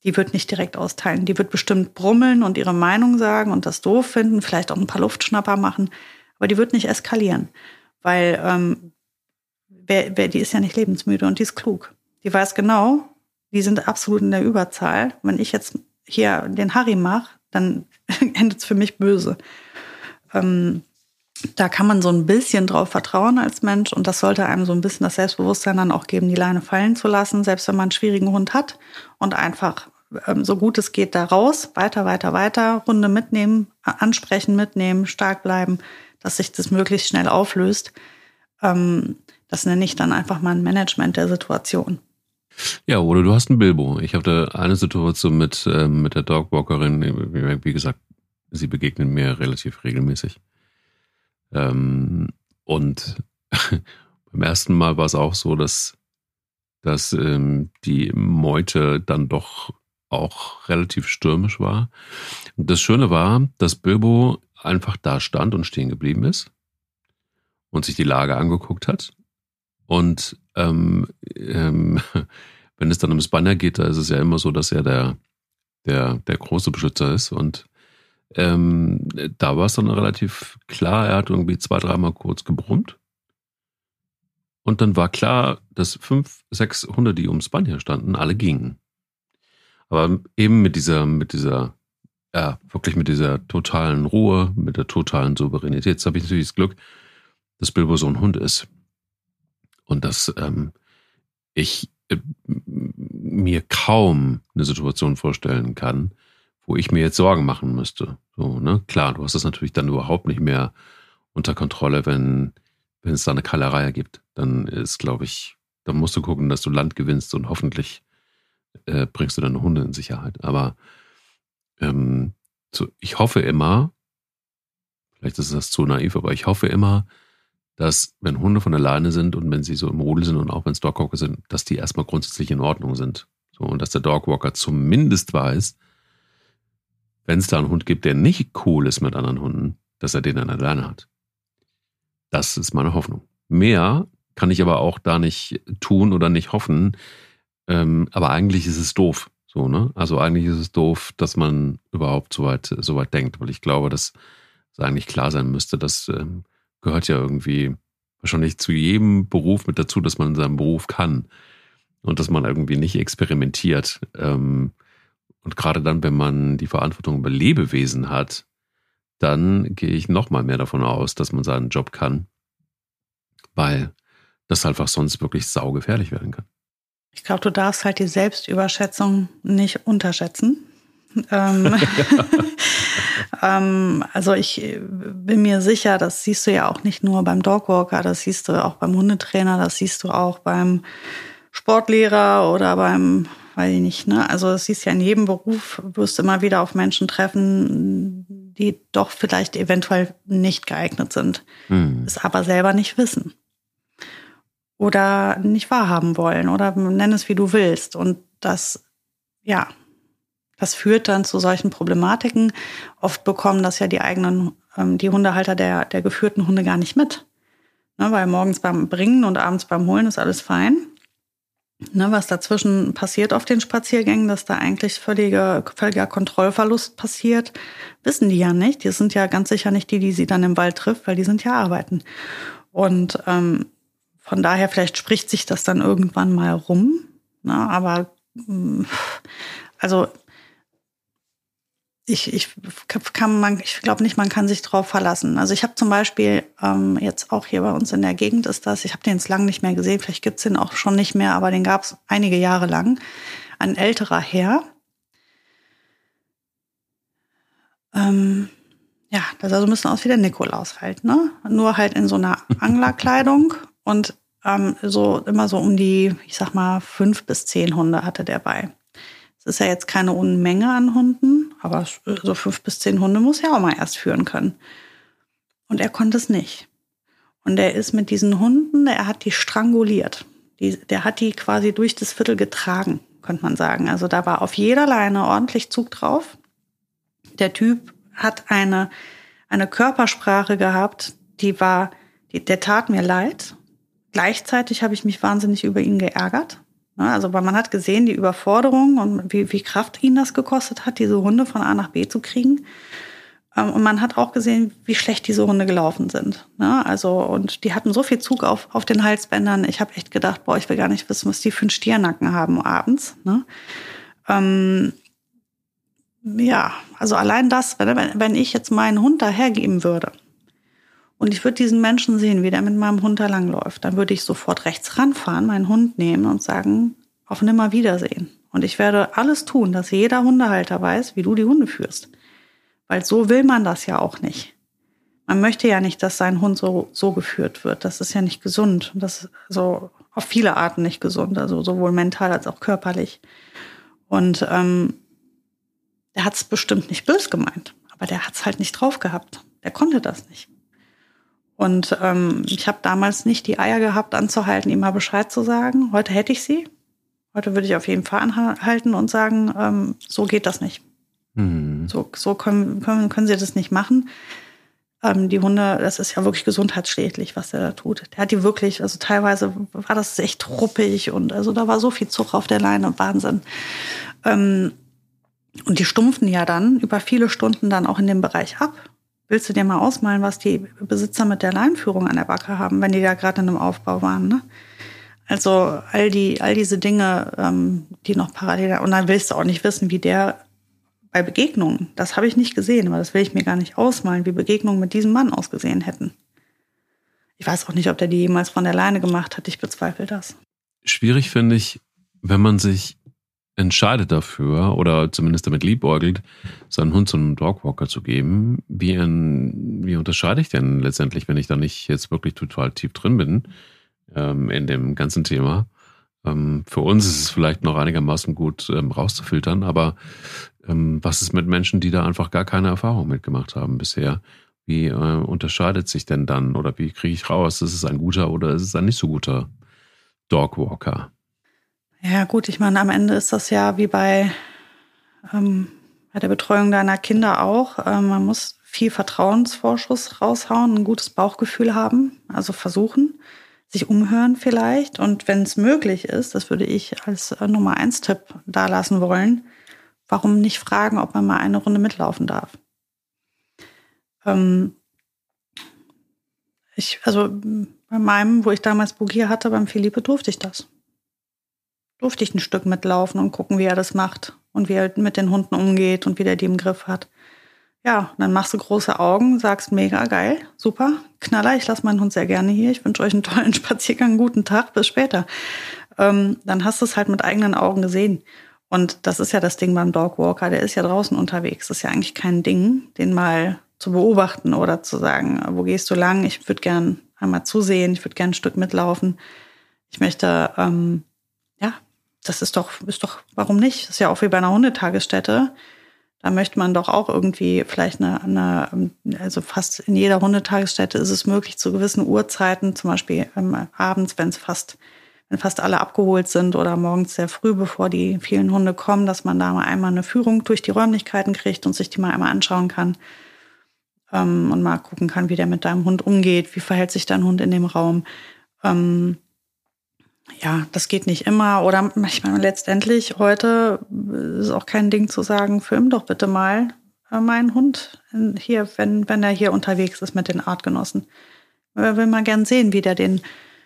B: Die wird nicht direkt austeilen. Die wird bestimmt brummeln und ihre Meinung sagen und das doof finden, vielleicht auch ein paar Luftschnapper machen. Aber die wird nicht eskalieren, weil ähm, wer, wer, die ist ja nicht lebensmüde und die ist klug. Die weiß genau, die sind absolut in der Überzahl. Wenn ich jetzt hier den Harry mache, dann endet es für mich böse. Ähm, da kann man so ein bisschen drauf vertrauen als Mensch und das sollte einem so ein bisschen das Selbstbewusstsein dann auch geben, die Leine fallen zu lassen, selbst wenn man einen schwierigen Hund hat und einfach ähm, so gut es geht da raus, weiter, weiter, weiter, Runde mitnehmen, ansprechen, mitnehmen, stark bleiben, dass sich das möglichst schnell auflöst. Ähm, das nenne ich dann einfach mal ein Management der Situation.
A: Ja, oder du hast einen Bilbo. Ich hatte eine Situation mit, äh, mit der Dogwalkerin. Wie gesagt, sie begegnen mir relativ regelmäßig. Ähm, und beim ersten Mal war es auch so, dass, dass ähm, die Meute dann doch auch relativ stürmisch war. Und das Schöne war, dass Bilbo einfach da stand und stehen geblieben ist und sich die Lage angeguckt hat. Und ähm, ähm, wenn es dann ums Banner geht, da ist es ja immer so, dass er der, der, der große Beschützer ist. Und ähm, da war es dann relativ klar, er hat irgendwie zwei, dreimal kurz gebrummt. Und dann war klar, dass fünf, sechs Hunde, die ums Banner standen, alle gingen. Aber eben mit dieser, mit dieser, ja, wirklich mit dieser totalen Ruhe, mit der totalen Souveränität. Jetzt habe ich natürlich das Glück, dass Bilbo so ein Hund ist. Und dass ähm, ich äh, mir kaum eine Situation vorstellen kann, wo ich mir jetzt Sorgen machen müsste. So, ne? Klar, du hast das natürlich dann überhaupt nicht mehr unter Kontrolle, wenn, wenn es da eine Kallerei gibt. Dann ist, glaube ich, dann musst du gucken, dass du Land gewinnst und hoffentlich äh, bringst du deine Hunde in Sicherheit. Aber ähm, so, ich hoffe immer, vielleicht ist das zu naiv, aber ich hoffe immer, dass wenn Hunde von alleine sind und wenn sie so im Rudel sind und auch wenn es Dogwalker sind, dass die erstmal grundsätzlich in Ordnung sind. So, und dass der Dogwalker zumindest weiß, wenn es da einen Hund gibt, der nicht cool ist mit anderen Hunden, dass er den an alleine hat. Das ist meine Hoffnung. Mehr kann ich aber auch da nicht tun oder nicht hoffen. Ähm, aber eigentlich ist es doof. So, ne? Also eigentlich ist es doof, dass man überhaupt so weit, so weit denkt, weil ich glaube, dass es eigentlich klar sein müsste, dass ähm, gehört ja irgendwie wahrscheinlich zu jedem Beruf mit dazu, dass man seinen Beruf kann und dass man irgendwie nicht experimentiert. Ähm, und gerade dann, wenn man die Verantwortung über Lebewesen hat, dann gehe ich noch mal mehr davon aus, dass man seinen Job kann, weil das einfach sonst wirklich saugefährlich werden kann.
B: Ich glaube, du darfst halt die Selbstüberschätzung nicht unterschätzen. Ähm, ähm, also ich bin mir sicher, das siehst du ja auch nicht nur beim Dogwalker, das siehst du auch beim Hundetrainer, das siehst du auch beim Sportlehrer oder beim, weiß ich nicht, ne? Also das siehst ja in jedem Beruf, wirst du immer wieder auf Menschen treffen, die doch vielleicht eventuell nicht geeignet sind, hm. es aber selber nicht wissen. Oder nicht wahrhaben wollen oder nenn es wie du willst. Und das, ja, das führt dann zu solchen Problematiken. Oft bekommen das ja die eigenen, ähm, die Hundehalter der, der geführten Hunde gar nicht mit. Ne, weil morgens beim Bringen und abends beim Holen ist alles fein. Ne, was dazwischen passiert auf den Spaziergängen, dass da eigentlich völlige, völliger Kontrollverlust passiert, wissen die ja nicht. Die sind ja ganz sicher nicht die, die sie dann im Wald trifft, weil die sind ja arbeiten. Und ähm, von daher, vielleicht spricht sich das dann irgendwann mal rum. Ne, aber mm, also ich, ich kann man, ich glaube nicht, man kann sich drauf verlassen. Also ich habe zum Beispiel ähm, jetzt auch hier bei uns in der Gegend ist das, ich habe den jetzt lang nicht mehr gesehen, vielleicht gibt's den auch schon nicht mehr, aber den gab es einige Jahre lang. Ein älterer Herr. Ähm, ja, das sah so ein bisschen aus wie der Nikolaus halt, ne? Nur halt in so einer Anglerkleidung und ähm, so immer so um die, ich sag mal, fünf bis zehn Hunde hatte der bei. Es ist ja jetzt keine Unmenge an Hunden, aber so fünf bis zehn Hunde muss ja auch mal erst führen können. Und er konnte es nicht. Und er ist mit diesen Hunden, er hat die stranguliert. Die, der hat die quasi durch das Viertel getragen, könnte man sagen. Also da war auf jeder Leine ordentlich Zug drauf. Der Typ hat eine, eine Körpersprache gehabt, die war, die, der tat mir leid. gleichzeitig habe ich mich wahnsinnig über ihn geärgert. Ne, also, weil man hat gesehen, die Überforderung und wie, wie Kraft ihn das gekostet hat, diese Hunde von A nach B zu kriegen. Ähm, und man hat auch gesehen, wie schlecht diese Hunde gelaufen sind. Ne, also, und die hatten so viel Zug auf, auf den Halsbändern. Ich habe echt gedacht, boah, ich will gar nicht wissen, was die für einen Stiernacken haben abends. Ne? Ähm, ja, also allein das, wenn, wenn ich jetzt meinen Hund dahergeben würde und ich würde diesen Menschen sehen, wie der mit meinem Hund da langläuft, dann würde ich sofort rechts ranfahren, meinen Hund nehmen und sagen, auf Nimmerwiedersehen. Und ich werde alles tun, dass jeder Hundehalter weiß, wie du die Hunde führst. Weil so will man das ja auch nicht. Man möchte ja nicht, dass sein Hund so, so geführt wird. Das ist ja nicht gesund. Das ist so auf viele Arten nicht gesund, also sowohl mental als auch körperlich. Und ähm, der hat es bestimmt nicht bös gemeint, aber der hat es halt nicht drauf gehabt. Der konnte das nicht. Und ähm, ich habe damals nicht die Eier gehabt, anzuhalten, ihm mal Bescheid zu sagen. Heute hätte ich sie. Heute würde ich auf jeden Fall anhalten und sagen, ähm, so geht das nicht. Mhm. So, so können, können, können sie das nicht machen. Ähm, die Hunde, das ist ja wirklich gesundheitsschädlich, was er da tut. Der hat die wirklich, also teilweise war das echt ruppig und also da war so viel Zug auf der Leine, Wahnsinn. Ähm, und die stumpfen ja dann über viele Stunden dann auch in dem Bereich ab. Willst du dir mal ausmalen, was die Besitzer mit der Leinführung an der Backe haben, wenn die da gerade in einem Aufbau waren? Ne? Also all die, all diese Dinge, ähm, die noch parallel, und dann willst du auch nicht wissen, wie der bei Begegnungen, das habe ich nicht gesehen, aber das will ich mir gar nicht ausmalen, wie Begegnungen mit diesem Mann ausgesehen hätten. Ich weiß auch nicht, ob der die jemals von der Leine gemacht hat. Ich bezweifle das.
A: Schwierig finde ich, wenn man sich entscheidet dafür oder zumindest damit liebäugelt, seinen Hund zu einem Dogwalker zu geben, wie, in, wie unterscheide ich denn letztendlich, wenn ich da nicht jetzt wirklich total tief drin bin ähm, in dem ganzen Thema? Ähm, für uns ist es vielleicht noch einigermaßen gut ähm, rauszufiltern, aber ähm, was ist mit Menschen, die da einfach gar keine Erfahrung mitgemacht haben bisher? Wie äh, unterscheidet sich denn dann oder wie kriege ich raus, ist es ein guter oder ist es ein nicht so guter Dogwalker?
B: Ja, gut, ich meine, am Ende ist das ja wie bei, ähm, bei der Betreuung deiner Kinder auch. Ähm, man muss viel Vertrauensvorschuss raushauen, ein gutes Bauchgefühl haben, also versuchen, sich umhören vielleicht. Und wenn es möglich ist, das würde ich als äh, Nummer eins Tipp da lassen wollen, warum nicht fragen, ob man mal eine Runde mitlaufen darf? Ähm, ich, also bei meinem, wo ich damals Bugier hatte, beim Philippe durfte ich das durfte ich ein Stück mitlaufen und gucken, wie er das macht und wie er mit den Hunden umgeht und wie der die im Griff hat. Ja, dann machst du große Augen, sagst mega geil, super, Knaller, ich lasse meinen Hund sehr gerne hier. Ich wünsche euch einen tollen Spaziergang, guten Tag, bis später. Ähm, dann hast du es halt mit eigenen Augen gesehen. Und das ist ja das Ding beim Dogwalker, der ist ja draußen unterwegs. Das ist ja eigentlich kein Ding, den mal zu beobachten oder zu sagen, wo gehst du lang? Ich würde gern einmal zusehen, ich würde gern ein Stück mitlaufen. Ich möchte ähm, das ist doch, ist doch, warum nicht? Das ist ja auch wie bei einer Hundetagesstätte. Da möchte man doch auch irgendwie vielleicht eine, eine also fast in jeder Hundetagesstätte ist es möglich, zu gewissen Uhrzeiten, zum Beispiel ähm, abends, wenn es fast, wenn fast alle abgeholt sind oder morgens sehr früh, bevor die vielen Hunde kommen, dass man da mal einmal eine Führung durch die Räumlichkeiten kriegt und sich die mal einmal anschauen kann ähm, und mal gucken kann, wie der mit deinem Hund umgeht, wie verhält sich dein Hund in dem Raum. Ähm, ja, das geht nicht immer. Oder manchmal letztendlich heute ist auch kein Ding zu sagen, film doch bitte mal äh, meinen Hund hier, wenn, wenn er hier unterwegs ist mit den Artgenossen. Ich will mal gern sehen, wie der den,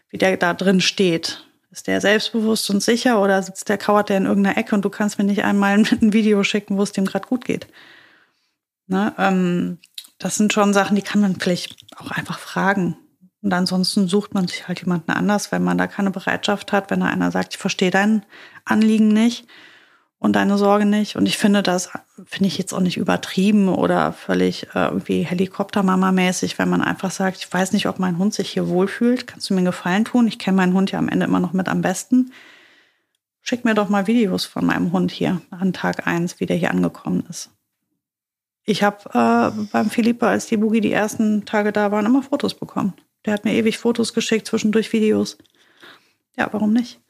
B: wie der da drin steht. Ist der selbstbewusst und sicher oder sitzt der, kauert der in irgendeiner Ecke und du kannst mir nicht einmal ein Video schicken, wo es dem gerade gut geht? Ne? Ähm, das sind schon Sachen, die kann man vielleicht auch einfach fragen. Und ansonsten sucht man sich halt jemanden anders, wenn man da keine Bereitschaft hat, wenn da einer sagt, ich verstehe dein Anliegen nicht und deine Sorge nicht. Und ich finde das, finde ich jetzt auch nicht übertrieben oder völlig äh, irgendwie Helikoptermama-mäßig, wenn man einfach sagt, ich weiß nicht, ob mein Hund sich hier wohlfühlt. Kannst du mir einen Gefallen tun? Ich kenne meinen Hund ja am Ende immer noch mit am besten. Schick mir doch mal Videos von meinem Hund hier an Tag eins, wie der hier angekommen ist. Ich habe äh, beim Philippe, als die Boogie die ersten Tage da waren, immer Fotos bekommen. Der hat mir ewig Fotos geschickt, zwischendurch Videos. Ja, warum nicht?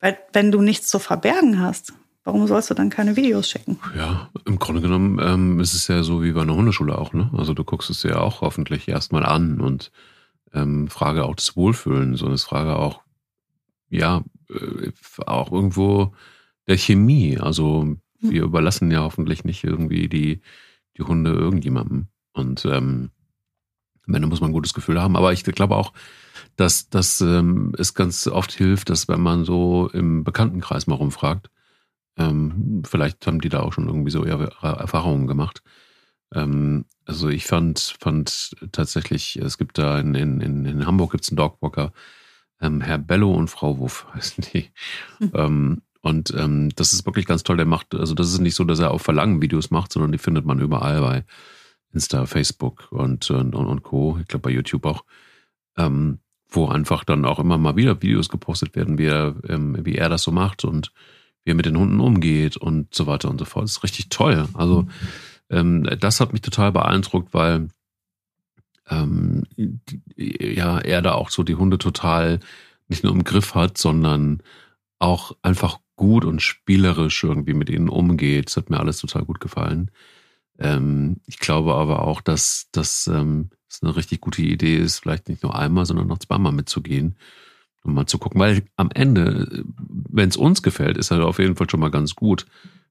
B: Weil wenn du nichts zu verbergen hast, warum sollst du dann keine Videos schicken?
A: Ja, im Grunde genommen ähm, ist es ja so wie bei einer Hundeschule auch. Ne? Also du guckst es dir ja auch hoffentlich erstmal an und ähm, Frage auch des Wohlfühlens, sondern es Frage auch, ja, äh, auch irgendwo der Chemie. Also hm. wir überlassen ja hoffentlich nicht irgendwie die, die Hunde irgendjemandem. Und ähm, am Ende muss man ein gutes Gefühl haben. Aber ich glaube auch, dass, dass ähm, es ganz oft hilft, dass wenn man so im Bekanntenkreis mal rumfragt, ähm, vielleicht haben die da auch schon irgendwie so ihre Erfahrungen gemacht. Ähm, also ich fand, fand tatsächlich, es gibt da in, in, in Hamburg gibt es einen Dogwalker, ähm, Herr Bello und Frau Wuff heißen die. Mhm. Ähm, und ähm, das ist wirklich ganz toll. Der macht, also das ist nicht so, dass er auf Verlangen Videos macht, sondern die findet man überall bei Insta, Facebook und, und, und Co. Ich glaube bei YouTube auch. Ähm, wo einfach dann auch immer mal wieder Videos gepostet werden, wie er, ähm, wie er das so macht und wie er mit den Hunden umgeht und so weiter und so fort. Das ist richtig toll. Also ähm, das hat mich total beeindruckt, weil ähm, ja er da auch so die Hunde total nicht nur im Griff hat, sondern auch einfach gut und spielerisch irgendwie mit ihnen umgeht. Das hat mir alles total gut gefallen. Ähm, ich glaube aber auch, dass das ähm, eine richtig gute Idee ist, vielleicht nicht nur einmal, sondern noch zweimal mitzugehen um mal zu gucken. Weil am Ende, wenn es uns gefällt, ist er auf jeden Fall schon mal ganz gut.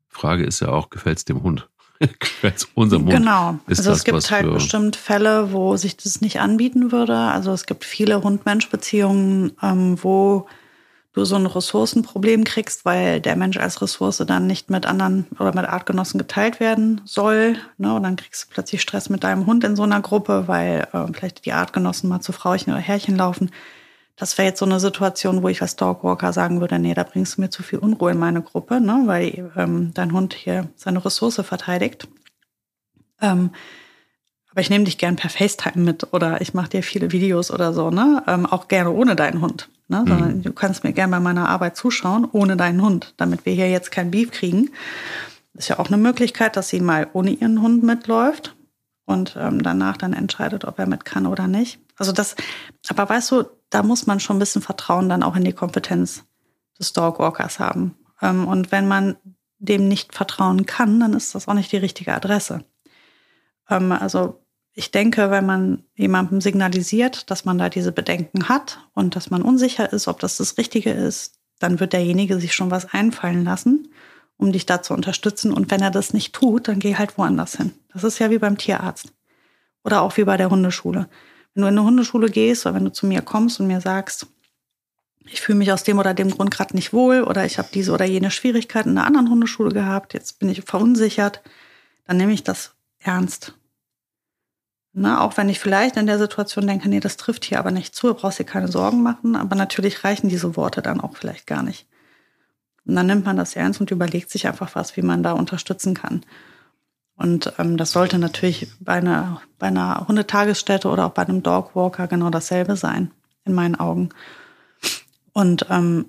A: Frage ist ja auch, gefällt es dem Hund? gefällt es unserem Hund?
B: Genau. Ist also es gibt halt bestimmt Fälle, wo sich das nicht anbieten würde. Also es gibt viele Hund-Mensch-Beziehungen, ähm, wo du so ein Ressourcenproblem kriegst, weil der Mensch als Ressource dann nicht mit anderen oder mit Artgenossen geteilt werden soll. Ne? Und dann kriegst du plötzlich Stress mit deinem Hund in so einer Gruppe, weil äh, vielleicht die Artgenossen mal zu Frauchen oder Herrchen laufen. Das wäre jetzt so eine Situation, wo ich als Dogwalker sagen würde, nee, da bringst du mir zu viel Unruhe in meine Gruppe, ne? weil ähm, dein Hund hier seine Ressource verteidigt. Ähm, aber ich nehme dich gern per FaceTime mit oder ich mache dir viele Videos oder so, ne? Ähm, auch gerne ohne deinen Hund. Ne? Mhm. du kannst mir gerne bei meiner Arbeit zuschauen, ohne deinen Hund, damit wir hier jetzt kein Beef kriegen. Ist ja auch eine Möglichkeit, dass sie mal ohne ihren Hund mitläuft und ähm, danach dann entscheidet, ob er mit kann oder nicht. Also das, aber weißt du, da muss man schon ein bisschen Vertrauen dann auch in die Kompetenz des Dogwalkers haben. Ähm, und wenn man dem nicht vertrauen kann, dann ist das auch nicht die richtige Adresse. Ähm, also ich denke, wenn man jemandem signalisiert, dass man da diese Bedenken hat und dass man unsicher ist, ob das das Richtige ist, dann wird derjenige sich schon was einfallen lassen, um dich da zu unterstützen. Und wenn er das nicht tut, dann geh halt woanders hin. Das ist ja wie beim Tierarzt oder auch wie bei der Hundeschule. Wenn du in eine Hundeschule gehst oder wenn du zu mir kommst und mir sagst, ich fühle mich aus dem oder dem Grund gerade nicht wohl oder ich habe diese oder jene Schwierigkeiten in einer anderen Hundeschule gehabt, jetzt bin ich verunsichert, dann nehme ich das ernst. Na, auch wenn ich vielleicht in der Situation denke, nee, das trifft hier aber nicht zu, du brauchst dir keine Sorgen machen, aber natürlich reichen diese Worte dann auch vielleicht gar nicht. Und dann nimmt man das ernst und überlegt sich einfach was, wie man da unterstützen kann. Und ähm, das sollte natürlich bei einer, bei einer Hundetagesstätte oder auch bei einem Dogwalker genau dasselbe sein, in meinen Augen. Und ähm,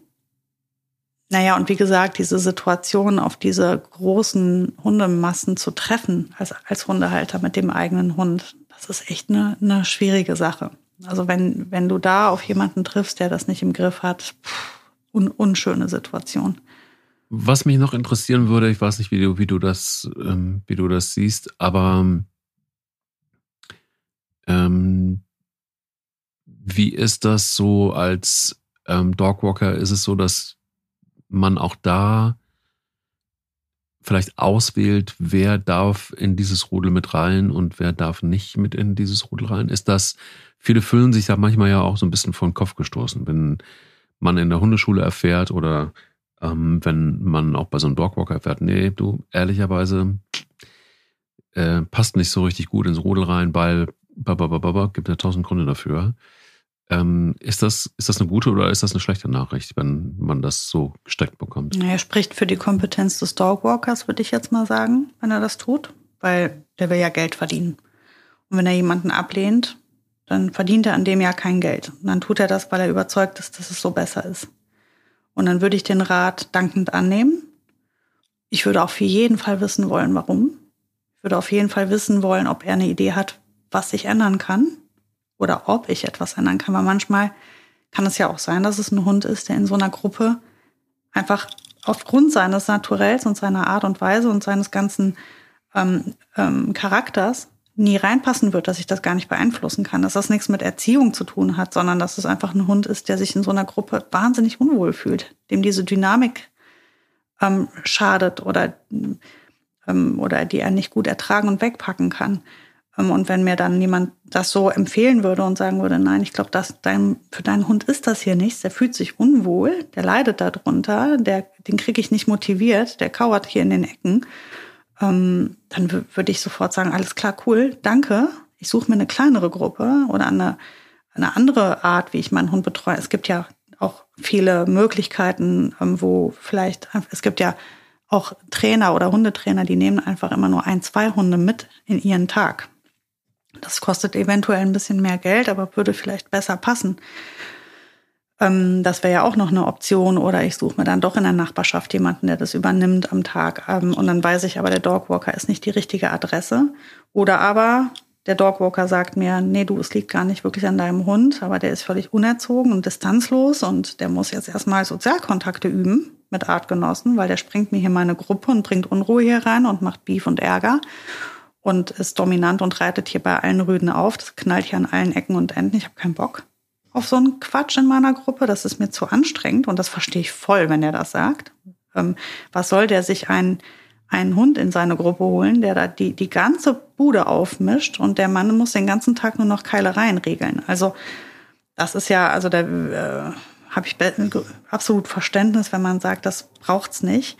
B: naja, und wie gesagt, diese Situation auf diese großen Hundemassen zu treffen als, als Hundehalter mit dem eigenen Hund, das ist echt eine, eine schwierige Sache. Also wenn, wenn du da auf jemanden triffst, der das nicht im Griff hat, pff, un, unschöne Situation.
A: Was mich noch interessieren würde, ich weiß nicht, wie du, wie du das, ähm, wie du das siehst, aber ähm, wie ist das so als ähm, Dogwalker? Ist es so, dass man auch da vielleicht auswählt, wer darf in dieses Rudel mit rein und wer darf nicht mit in dieses Rudel rein? Ist das, viele fühlen sich da manchmal ja auch so ein bisschen vor den Kopf gestoßen, wenn man in der Hundeschule erfährt oder ähm, wenn man auch bei so einem Dogwalker erfährt, nee, du, ehrlicherweise äh, passt nicht so richtig gut ins Rudel rein, weil bababababa, gibt ja tausend Gründe dafür. Ähm, ist, das, ist das eine gute oder ist das eine schlechte Nachricht, wenn man das so gesteckt bekommt?
B: Er spricht für die Kompetenz des Dogwalkers, würde ich jetzt mal sagen, wenn er das tut, weil der will ja Geld verdienen. Und wenn er jemanden ablehnt, dann verdient er an dem ja kein Geld. Und dann tut er das, weil er überzeugt ist, dass es so besser ist. Und dann würde ich den Rat dankend annehmen. Ich würde für jeden Fall wissen wollen, warum. Ich würde auf jeden Fall wissen wollen, ob er eine Idee hat, was sich ändern kann oder ob ich etwas ändern kann. Weil manchmal kann es ja auch sein, dass es ein Hund ist, der in so einer Gruppe einfach aufgrund seines Naturells und seiner Art und Weise und seines ganzen ähm, ähm, Charakters nie reinpassen wird, dass ich das gar nicht beeinflussen kann, dass das nichts mit Erziehung zu tun hat, sondern dass es einfach ein Hund ist, der sich in so einer Gruppe wahnsinnig unwohl fühlt, dem diese Dynamik ähm, schadet oder, ähm, oder die er nicht gut ertragen und wegpacken kann. Ähm, und wenn mir dann jemand das so empfehlen würde und sagen würde, nein, ich glaube, dein, für deinen Hund ist das hier nichts, der fühlt sich unwohl, der leidet darunter, der, den kriege ich nicht motiviert, der kauert hier in den Ecken ähm, dann würde ich sofort sagen, alles klar, cool, danke. Ich suche mir eine kleinere Gruppe oder eine, eine andere Art, wie ich meinen Hund betreue. Es gibt ja auch viele Möglichkeiten, ähm, wo vielleicht, es gibt ja auch Trainer oder Hundetrainer, die nehmen einfach immer nur ein, zwei Hunde mit in ihren Tag. Das kostet eventuell ein bisschen mehr Geld, aber würde vielleicht besser passen. Ähm, das wäre ja auch noch eine Option. Oder ich suche mir dann doch in der Nachbarschaft jemanden, der das übernimmt am Tag. Ähm, und dann weiß ich aber, der Dogwalker ist nicht die richtige Adresse. Oder aber der Dogwalker sagt mir, nee, du, es liegt gar nicht wirklich an deinem Hund, aber der ist völlig unerzogen und distanzlos und der muss jetzt erstmal Sozialkontakte üben mit Artgenossen, weil der springt mir hier meine Gruppe und bringt Unruhe hier rein und macht Beef und Ärger und ist dominant und reitet hier bei allen Rüden auf. Das knallt hier an allen Ecken und Enden. Ich habe keinen Bock auf so einen Quatsch in meiner Gruppe. Das ist mir zu anstrengend und das verstehe ich voll, wenn er das sagt. Ähm, was soll der sich einen, einen Hund in seine Gruppe holen, der da die, die ganze Bude aufmischt und der Mann muss den ganzen Tag nur noch Keilereien regeln. Also das ist ja, also da äh, habe ich absolut Verständnis, wenn man sagt, das braucht's nicht.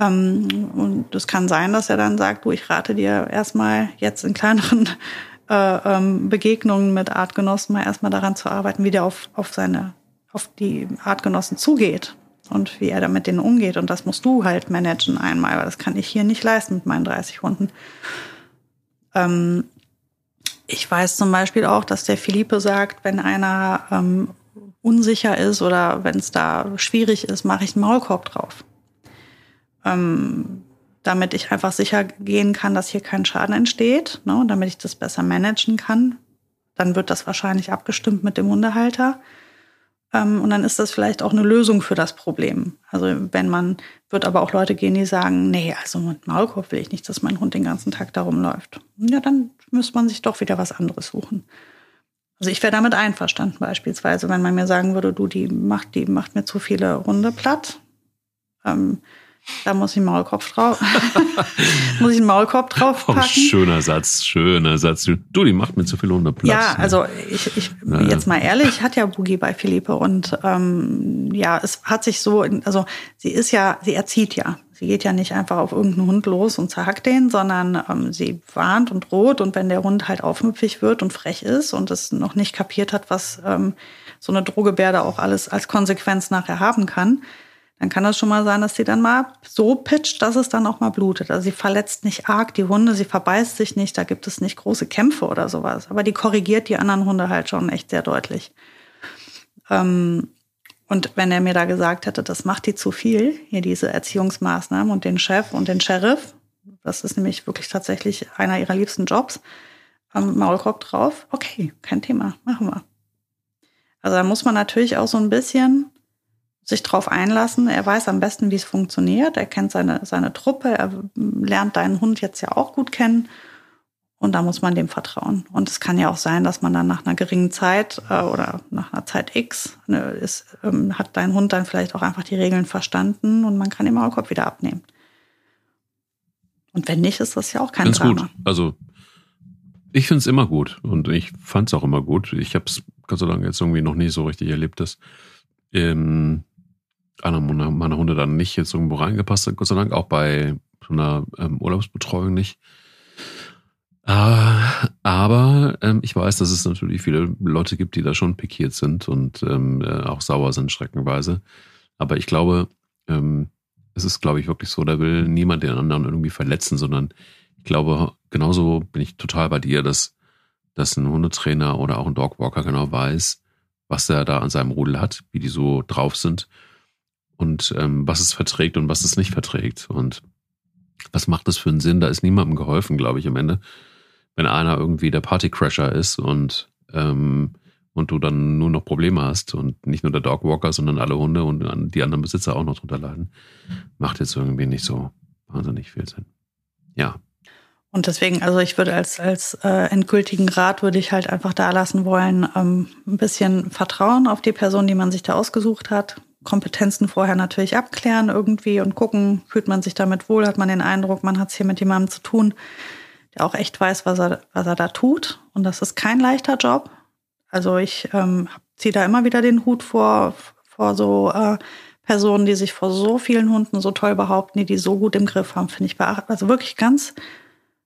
B: Ähm, und es kann sein, dass er dann sagt, du, ich rate dir erstmal jetzt in kleineren äh, ähm, Begegnungen mit Artgenossen mal erstmal daran zu arbeiten, wie der auf, auf seine, auf die Artgenossen zugeht und wie er da mit denen umgeht. Und das musst du halt managen einmal, weil das kann ich hier nicht leisten mit meinen 30 Hunden. Ähm, ich weiß zum Beispiel auch, dass der Philippe sagt, wenn einer ähm, unsicher ist oder wenn es da schwierig ist, mache ich einen Maulkorb drauf. Ähm, damit ich einfach sicher gehen kann, dass hier kein Schaden entsteht, ne, damit ich das besser managen kann. Dann wird das wahrscheinlich abgestimmt mit dem Hundehalter. Ähm, und dann ist das vielleicht auch eine Lösung für das Problem. Also wenn man, wird aber auch Leute gehen, die sagen, nee, also mit Maulkorb will ich nicht, dass mein Hund den ganzen Tag darum läuft. Ja, dann müsste man sich doch wieder was anderes suchen. Also ich wäre damit einverstanden beispielsweise, wenn man mir sagen würde, du, die macht, die macht mir zu viele Hunde platt. Ähm, da muss ich einen Maulkorb drauf. muss ich einen Maulkorb draufpacken. Oh,
A: schöner Satz, schöner Satz. Du, die macht mir zu viel Hundeplatz.
B: Ja, ne? also ich, ich naja. jetzt mal ehrlich, hat ja Boogie bei Philippe und ähm, ja, es hat sich so, also sie ist ja, sie erzieht ja. Sie geht ja nicht einfach auf irgendeinen Hund los und zerhackt den, sondern ähm, sie warnt und droht und wenn der Hund halt aufmüpfig wird und frech ist und es noch nicht kapiert hat, was ähm, so eine Drohgebärde auch alles als Konsequenz nachher haben kann, dann kann das schon mal sein, dass sie dann mal so pitcht, dass es dann auch mal blutet. Also sie verletzt nicht arg die Hunde, sie verbeißt sich nicht, da gibt es nicht große Kämpfe oder sowas. Aber die korrigiert die anderen Hunde halt schon echt sehr deutlich. Ähm, und wenn er mir da gesagt hätte, das macht die zu viel, hier diese Erziehungsmaßnahmen und den Chef und den Sheriff, das ist nämlich wirklich tatsächlich einer ihrer liebsten Jobs, am Maulkorb drauf, okay, kein Thema, machen wir. Also da muss man natürlich auch so ein bisschen sich drauf einlassen. Er weiß am besten, wie es funktioniert. Er kennt seine, seine Truppe. Er lernt deinen Hund jetzt ja auch gut kennen. Und da muss man dem vertrauen. Und es kann ja auch sein, dass man dann nach einer geringen Zeit äh, oder nach einer Zeit X ne, ist, ähm, hat dein Hund dann vielleicht auch einfach die Regeln verstanden und man kann den Maulkorb wieder abnehmen. Und wenn nicht, ist das ja auch kein Ganz Drama.
A: gut. Also ich finde es immer gut und ich fand es auch immer gut. Ich habe es Gott sei Dank jetzt irgendwie noch nie so richtig erlebt, dass ähm, einer meiner Hunde dann nicht jetzt irgendwo reingepasst hat, Gott sei Dank, auch bei so einer ähm, Urlaubsbetreuung nicht. Äh, aber ähm, ich weiß, dass es natürlich viele Leute gibt, die da schon pikiert sind und ähm, äh, auch sauer sind, schreckenweise. Aber ich glaube, ähm, es ist, glaube ich, wirklich so, da will niemand den anderen irgendwie verletzen, sondern ich glaube, genauso bin ich total bei dir, dass, dass ein Hundetrainer oder auch ein Dogwalker genau weiß, was er da an seinem Rudel hat, wie die so drauf sind und ähm, was es verträgt und was es nicht verträgt. Und was macht das für einen Sinn? Da ist niemandem geholfen, glaube ich, am Ende. Wenn einer irgendwie der Partycrasher ist und, ähm, und du dann nur noch Probleme hast und nicht nur der Dogwalker, sondern alle Hunde und die anderen Besitzer auch noch drunter leiden, macht jetzt irgendwie nicht so wahnsinnig viel Sinn. Ja.
B: Und deswegen, also ich würde als, als äh, endgültigen Rat würde ich halt einfach da lassen wollen, ähm, ein bisschen Vertrauen auf die Person, die man sich da ausgesucht hat. Kompetenzen vorher natürlich abklären irgendwie und gucken, fühlt man sich damit wohl, hat man den Eindruck, man hat es hier mit jemandem zu tun, der auch echt weiß, was er, was er da tut. Und das ist kein leichter Job. Also ich ähm, ziehe da immer wieder den Hut vor, vor so äh, Personen, die sich vor so vielen Hunden so toll behaupten, die die so gut im Griff haben, finde ich beachtlich. Also wirklich ganz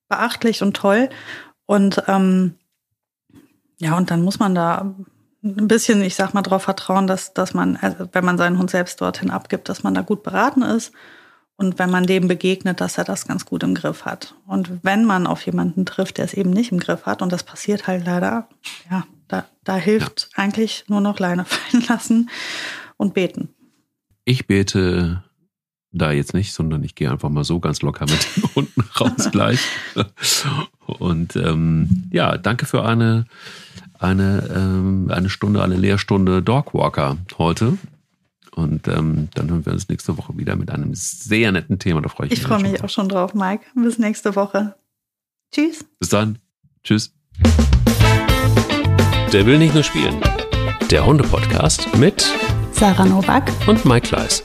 B: beachtlich und toll. Und ähm, ja, und dann muss man da ein bisschen, ich sag mal, darauf vertrauen, dass, dass man, also wenn man seinen Hund selbst dorthin abgibt, dass man da gut beraten ist. Und wenn man dem begegnet, dass er das ganz gut im Griff hat. Und wenn man auf jemanden trifft, der es eben nicht im Griff hat, und das passiert halt leider, ja, da, da hilft ja. eigentlich nur noch Leine fallen lassen und beten.
A: Ich bete da jetzt nicht, sondern ich gehe einfach mal so ganz locker mit den Hunden raus gleich. Und ähm, ja, danke für eine, eine, ähm, eine Stunde, eine Lehrstunde Dogwalker heute. Und ähm, dann hören wir uns nächste Woche wieder mit einem sehr netten Thema. Da freue ich,
B: ich mich. Ich freue mich auch schon drauf, Mike. Bis nächste Woche. Tschüss.
A: Bis dann. Tschüss.
C: Der will nicht nur spielen. Der Hunde-Podcast mit
B: Sarah Novak
C: und Mike Kleiss.